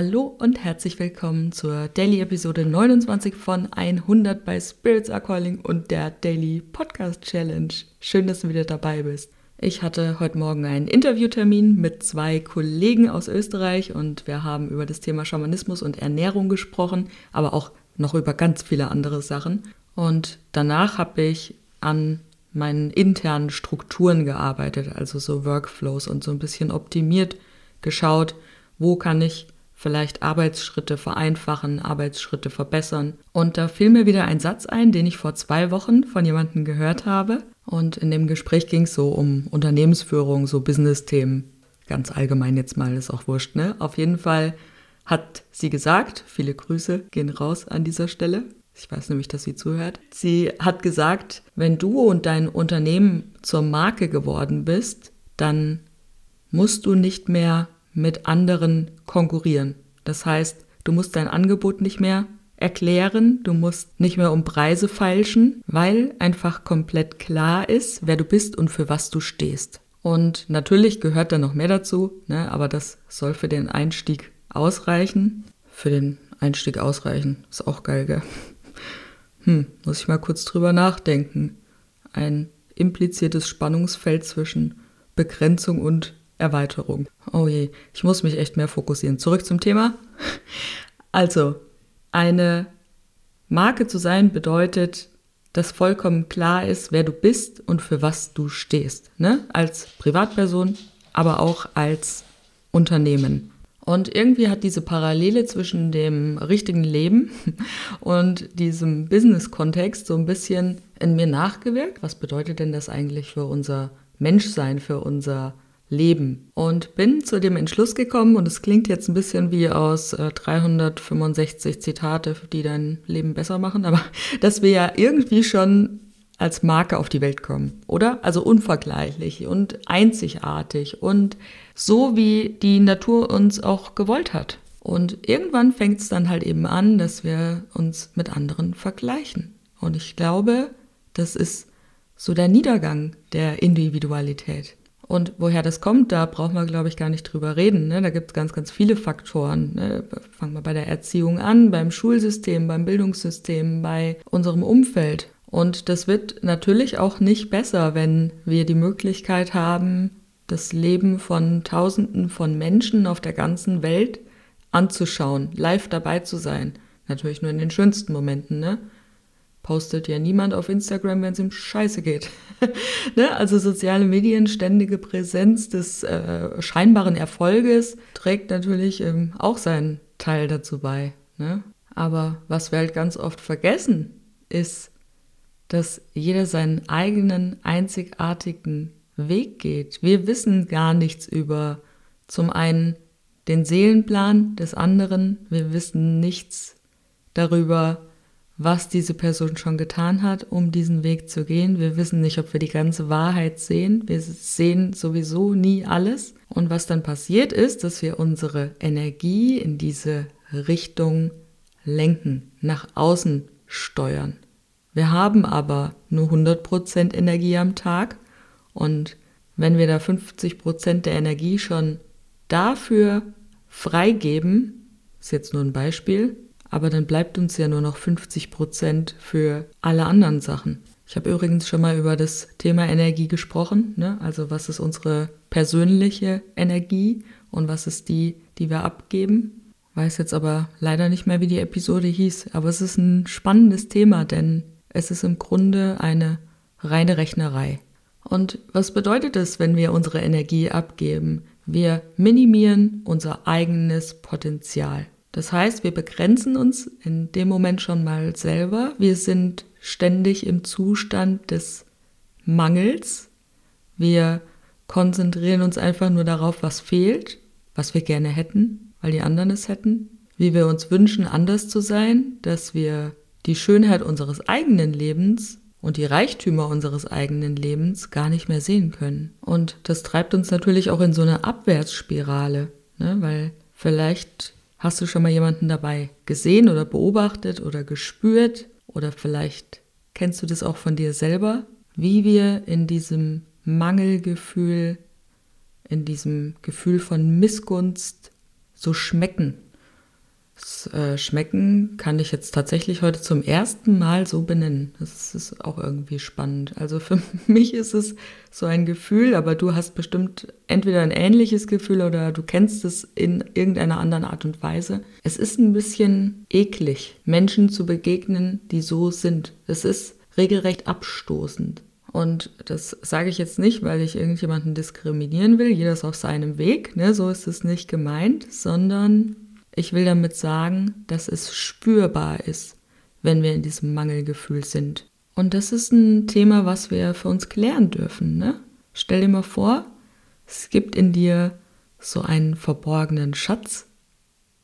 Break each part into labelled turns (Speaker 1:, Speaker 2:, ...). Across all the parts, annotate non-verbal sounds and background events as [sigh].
Speaker 1: Hallo und herzlich willkommen zur Daily Episode 29 von 100 bei Spirits Are Calling und der Daily Podcast Challenge. Schön, dass du wieder dabei bist. Ich hatte heute Morgen einen Interviewtermin mit zwei Kollegen aus Österreich und wir haben über das Thema Schamanismus und Ernährung gesprochen, aber auch noch über ganz viele andere Sachen. Und danach habe ich an meinen internen Strukturen gearbeitet, also so Workflows und so ein bisschen optimiert geschaut, wo kann ich vielleicht Arbeitsschritte vereinfachen, Arbeitsschritte verbessern. Und da fiel mir wieder ein Satz ein, den ich vor zwei Wochen von jemandem gehört habe. Und in dem Gespräch ging es so um Unternehmensführung, so Business-Themen. Ganz allgemein jetzt mal, ist auch wurscht, ne? Auf jeden Fall hat sie gesagt, viele Grüße gehen raus an dieser Stelle. Ich weiß nämlich, dass sie zuhört. Sie hat gesagt, wenn du und dein Unternehmen zur Marke geworden bist, dann musst du nicht mehr mit anderen konkurrieren. Das heißt, du musst dein Angebot nicht mehr erklären, du musst nicht mehr um Preise feilschen, weil einfach komplett klar ist, wer du bist und für was du stehst. Und natürlich gehört da noch mehr dazu, ne, aber das soll für den Einstieg ausreichen. Für den Einstieg ausreichen, ist auch geil, gell? [laughs] Hm, muss ich mal kurz drüber nachdenken. Ein impliziertes Spannungsfeld zwischen Begrenzung und Erweiterung. Oh je, ich muss mich echt mehr fokussieren. Zurück zum Thema. Also, eine Marke zu sein bedeutet, dass vollkommen klar ist, wer du bist und für was du stehst. Ne? Als Privatperson, aber auch als Unternehmen. Und irgendwie hat diese Parallele zwischen dem richtigen Leben [laughs] und diesem Business-Kontext so ein bisschen in mir nachgewirkt. Was bedeutet denn das eigentlich für unser Menschsein, für unser Leben? Und bin zu dem Entschluss gekommen, und es klingt jetzt ein bisschen wie aus äh, 365 Zitate, die dein Leben besser machen, [laughs] aber dass wir ja irgendwie schon als Marke auf die Welt kommen, oder? Also unvergleichlich und einzigartig und so, wie die Natur uns auch gewollt hat. Und irgendwann fängt es dann halt eben an, dass wir uns mit anderen vergleichen. Und ich glaube, das ist so der Niedergang der Individualität. Und woher das kommt, da brauchen wir, glaube ich, gar nicht drüber reden. Ne? Da gibt es ganz, ganz viele Faktoren. Ne? Fangen wir bei der Erziehung an, beim Schulsystem, beim Bildungssystem, bei unserem Umfeld. Und das wird natürlich auch nicht besser, wenn wir die Möglichkeit haben, das Leben von Tausenden von Menschen auf der ganzen Welt anzuschauen, live dabei zu sein. Natürlich nur in den schönsten Momenten, ne? Postet ja niemand auf Instagram, wenn es ihm scheiße geht. [laughs] ne? Also soziale Medien, ständige Präsenz des äh, scheinbaren Erfolges trägt natürlich ähm, auch seinen Teil dazu bei. Ne? Aber was wir halt ganz oft vergessen, ist, dass jeder seinen eigenen einzigartigen Weg geht. Wir wissen gar nichts über zum einen den Seelenplan des anderen, wir wissen nichts darüber, was diese Person schon getan hat, um diesen Weg zu gehen. Wir wissen nicht, ob wir die ganze Wahrheit sehen. Wir sehen sowieso nie alles. Und was dann passiert ist, dass wir unsere Energie in diese Richtung lenken, nach außen steuern. Wir haben aber nur 100% Energie am Tag und wenn wir da 50% der Energie schon dafür freigeben, ist jetzt nur ein Beispiel, aber dann bleibt uns ja nur noch 50% für alle anderen Sachen. Ich habe übrigens schon mal über das Thema Energie gesprochen, ne? also was ist unsere persönliche Energie und was ist die, die wir abgeben. Weiß jetzt aber leider nicht mehr, wie die Episode hieß, aber es ist ein spannendes Thema, denn es ist im Grunde eine reine Rechnerei. Und was bedeutet es, wenn wir unsere Energie abgeben? Wir minimieren unser eigenes Potenzial. Das heißt, wir begrenzen uns in dem Moment schon mal selber. Wir sind ständig im Zustand des Mangels. Wir konzentrieren uns einfach nur darauf, was fehlt, was wir gerne hätten, weil die anderen es hätten, wie wir uns wünschen, anders zu sein, dass wir die Schönheit unseres eigenen Lebens und die Reichtümer unseres eigenen Lebens gar nicht mehr sehen können. Und das treibt uns natürlich auch in so eine Abwärtsspirale, ne? weil vielleicht hast du schon mal jemanden dabei gesehen oder beobachtet oder gespürt? Oder vielleicht kennst du das auch von dir selber, wie wir in diesem Mangelgefühl, in diesem Gefühl von Missgunst so schmecken Das äh, Schmecken kann ich jetzt tatsächlich heute zum ersten Mal so benennen. Das ist auch irgendwie spannend. Also für [laughs] mich ist es so ein Gefühl, aber du hast bestimmt entweder ein ähnliches Gefühl oder du kennst es in irgendeiner anderen Art und Weise. Es ist ein bisschen eklig, Menschen zu begegnen, die so sind. Es ist regelrecht abstoßend. Und das sage ich jetzt nicht, weil ich irgendjemanden diskriminieren will. Jeder ist auf seinem Weg, ne? so ist es nicht gemeint, sondern ich will damit sagen, dass es spürbar ist, wenn wir in diesem Mangelgefühl sind. Und das ist ein Thema, was wir für uns klären dürfen. Ne? Stell dir mal vor, es gibt in dir so einen verborgenen Schatz,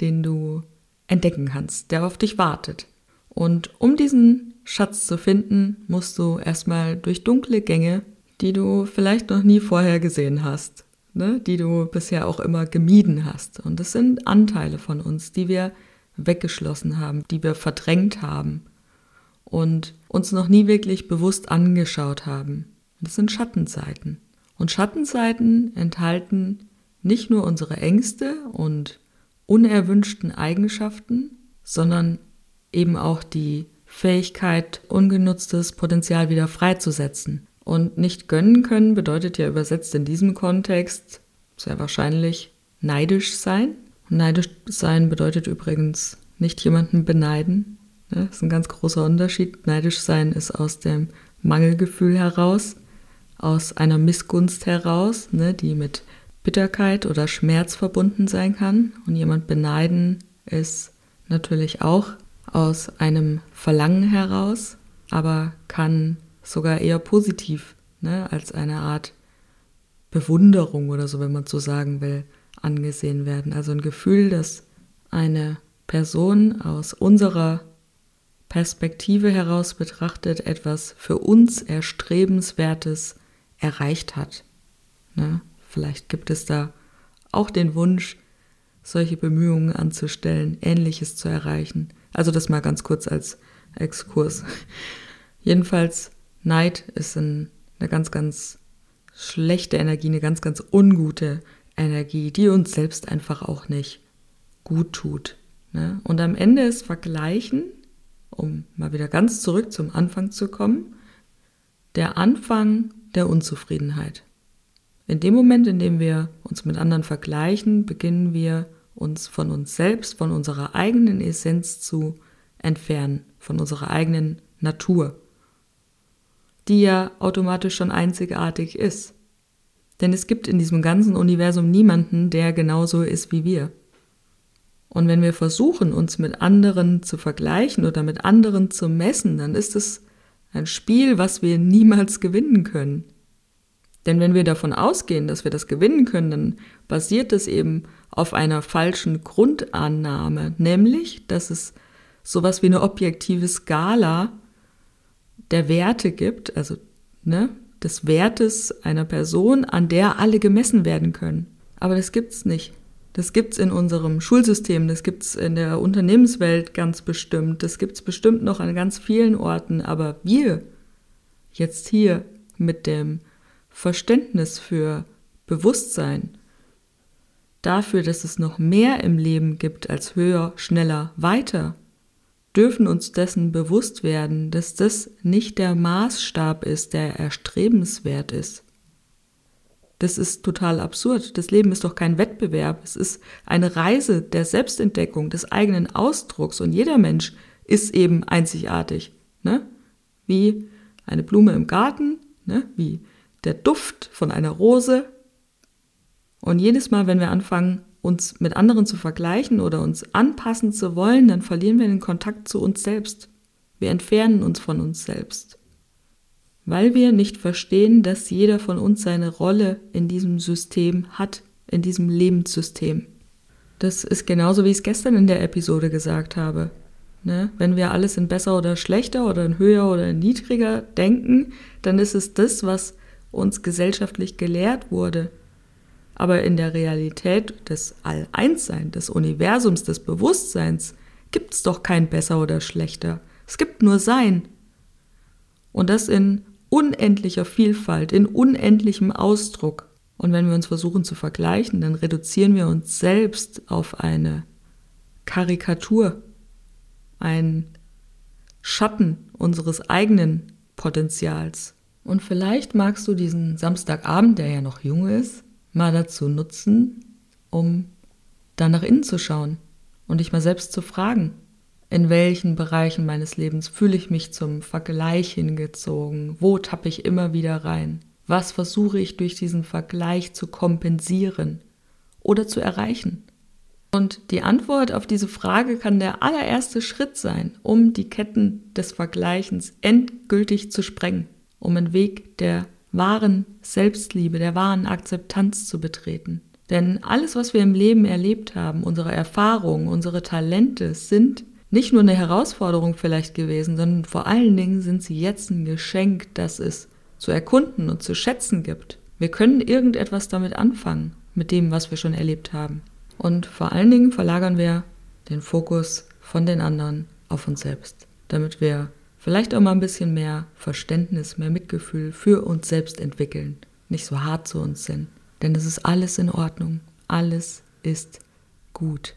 Speaker 1: den du entdecken kannst, der auf dich wartet. Und um diesen Schatz zu finden, musst du erstmal durch dunkle Gänge, die du vielleicht noch nie vorher gesehen hast, ne, die du bisher auch immer gemieden hast. Und das sind Anteile von uns, die wir weggeschlossen haben, die wir verdrängt haben und uns noch nie wirklich bewusst angeschaut haben. Das sind Schattenseiten. Und Schattenseiten enthalten nicht nur unsere Ängste und unerwünschten Eigenschaften, sondern eben auch die Fähigkeit, ungenutztes Potenzial wieder freizusetzen. Und nicht gönnen können bedeutet ja übersetzt in diesem Kontext sehr wahrscheinlich neidisch sein. Neidisch sein bedeutet übrigens nicht jemanden beneiden. Das ist ein ganz großer Unterschied. Neidisch sein ist aus dem Mangelgefühl heraus, aus einer Missgunst heraus, ne, die mit Bitterkeit oder Schmerz verbunden sein kann. Und jemand beneiden ist natürlich auch aus einem Verlangen heraus, aber kann sogar eher positiv, ne, als eine Art Bewunderung oder so, wenn man so sagen will, angesehen werden. Also ein Gefühl, dass eine Person aus unserer Perspektive heraus betrachtet etwas für uns Erstrebenswertes erreicht hat. Ne? Vielleicht gibt es da auch den Wunsch, solche Bemühungen anzustellen, Ähnliches zu erreichen. Also das mal ganz kurz als Exkurs. [laughs] Jedenfalls, Neid ist ein, eine ganz, ganz schlechte Energie, eine ganz, ganz ungute Energie, die uns selbst einfach auch nicht gut tut. Ne? Und am Ende ist Vergleichen, um mal wieder ganz zurück zum Anfang zu kommen, der Anfang der Unzufriedenheit. In dem Moment, in dem wir uns mit anderen vergleichen, beginnen wir uns von uns selbst, von unserer eigenen Essenz zu entfernen, von unserer eigenen Natur, die ja automatisch schon einzigartig ist. Denn es gibt in diesem ganzen Universum niemanden, der genauso ist wie wir. Und wenn wir versuchen, uns mit anderen zu vergleichen oder mit anderen zu messen, dann ist es ein Spiel, was wir niemals gewinnen können. Denn wenn wir davon ausgehen, dass wir das gewinnen können, dann basiert es eben auf einer falschen Grundannahme, nämlich, dass es sowas wie eine objektive Skala der Werte gibt, also ne, des Wertes einer Person, an der alle gemessen werden können. Aber das gibt's nicht. Das gibt's in unserem Schulsystem, das gibt's in der Unternehmenswelt ganz bestimmt, das gibt's bestimmt noch an ganz vielen Orten, aber wir jetzt hier mit dem Verständnis für Bewusstsein, dafür, dass es noch mehr im Leben gibt als höher, schneller, weiter, dürfen uns dessen bewusst werden, dass das nicht der Maßstab ist, der erstrebenswert ist. Das ist total absurd. Das Leben ist doch kein Wettbewerb. Es ist eine Reise der Selbstentdeckung, des eigenen Ausdrucks. Und jeder Mensch ist eben einzigartig. Ne? Wie eine Blume im Garten, ne? wie der Duft von einer Rose. Und jedes Mal, wenn wir anfangen, uns mit anderen zu vergleichen oder uns anpassen zu wollen, dann verlieren wir den Kontakt zu uns selbst. Wir entfernen uns von uns selbst. Weil wir nicht verstehen, dass jeder von uns seine Rolle in diesem System hat, in diesem Lebenssystem. Das ist genauso, wie ich es gestern in der Episode gesagt habe. Ne? Wenn wir alles in besser oder schlechter oder in höher oder in niedriger denken, dann ist es das, was uns gesellschaftlich gelehrt wurde. Aber in der Realität des All-Eins-Sein, des Universums, des Bewusstseins, gibt es doch kein besser oder schlechter. Es gibt nur Sein. Und das in unendlicher Vielfalt, in unendlichem Ausdruck. Und wenn wir uns versuchen zu vergleichen, dann reduzieren wir uns selbst auf eine Karikatur, ein Schatten unseres eigenen Potenzials. Und vielleicht magst du diesen Samstagabend, der ja noch jung ist, mal dazu nutzen, um da nach innen zu schauen und dich mal selbst zu fragen, in welchen Bereichen meines Lebens fühle ich mich zum Vergleich hingezogen, wo tappe ich immer wieder rein, was versuche ich durch diesen Vergleich zu kompensieren oder zu erreichen. Und die Antwort auf diese Frage kann der allererste Schritt sein, um die Ketten des Vergleichens endgültig zu sprengen, um einen Weg der wahren Selbstliebe, der wahren Akzeptanz zu betreten. Denn alles, was wir im Leben erlebt haben, unsere Erfahrungen, unsere Talente sind nicht nur eine Herausforderung vielleicht gewesen, sondern vor allen Dingen sind sie jetzt ein Geschenk, das es zu erkunden und zu schätzen gibt. Wir können irgendetwas damit anfangen, mit dem, was wir schon erlebt haben. Und vor allen Dingen verlagern wir den Fokus von den anderen auf uns selbst, damit wir vielleicht auch mal ein bisschen mehr Verständnis, mehr Mitgefühl für uns selbst entwickeln, nicht so hart zu uns sind. Denn es ist alles in Ordnung, alles ist gut.